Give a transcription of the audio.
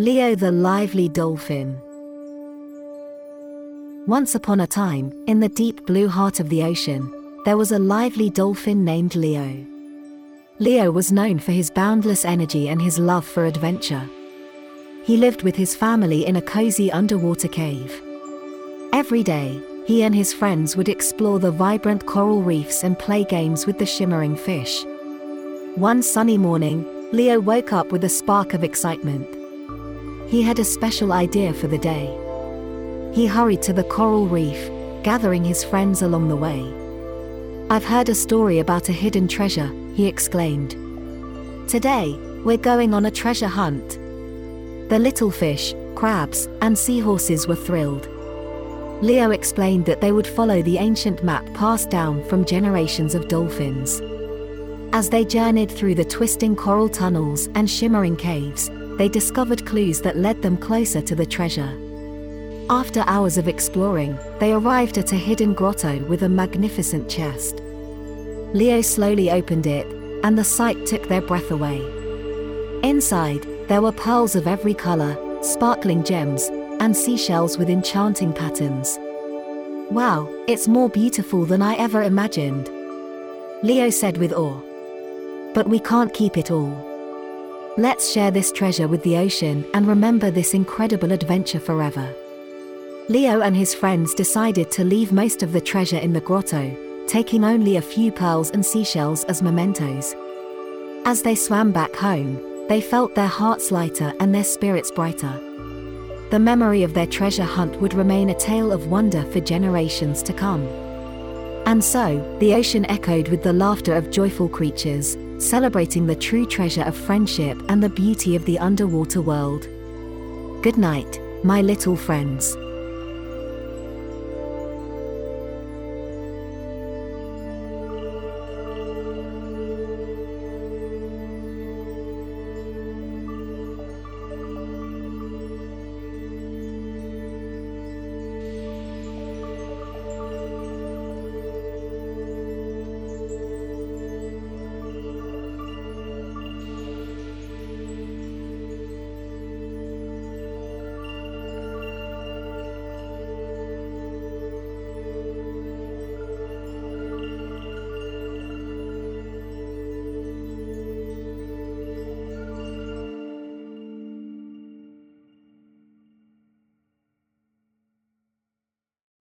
Leo the lively dolphin. Once upon a time, in the deep blue heart of the ocean, there was a lively dolphin named Leo. Leo was known for his boundless energy and his love for adventure. He lived with his family in a cozy underwater cave. Every day, he and his friends would explore the vibrant coral reefs and play games with the shimmering fish. One sunny morning, Leo woke up with a spark of excitement. He had a special idea for the day. He hurried to the coral reef, gathering his friends along the way. I've heard a story about a hidden treasure, he exclaimed. Today, we're going on a treasure hunt. The little fish, crabs, and seahorses were thrilled. Leo explained that they would follow the ancient map passed down from generations of dolphins. As they journeyed through the twisting coral tunnels and shimmering caves, they discovered clues that led them closer to the treasure. After hours of exploring, they arrived at a hidden grotto with a magnificent chest. Leo slowly opened it, and the sight took their breath away. Inside, there were pearls of every color, sparkling gems, and seashells with enchanting patterns. Wow, it's more beautiful than I ever imagined. Leo said with awe. But we can't keep it all. Let's share this treasure with the ocean and remember this incredible adventure forever. Leo and his friends decided to leave most of the treasure in the grotto, taking only a few pearls and seashells as mementos. As they swam back home, they felt their hearts lighter and their spirits brighter. The memory of their treasure hunt would remain a tale of wonder for generations to come. And so, the ocean echoed with the laughter of joyful creatures, celebrating the true treasure of friendship and the beauty of the underwater world. Good night, my little friends.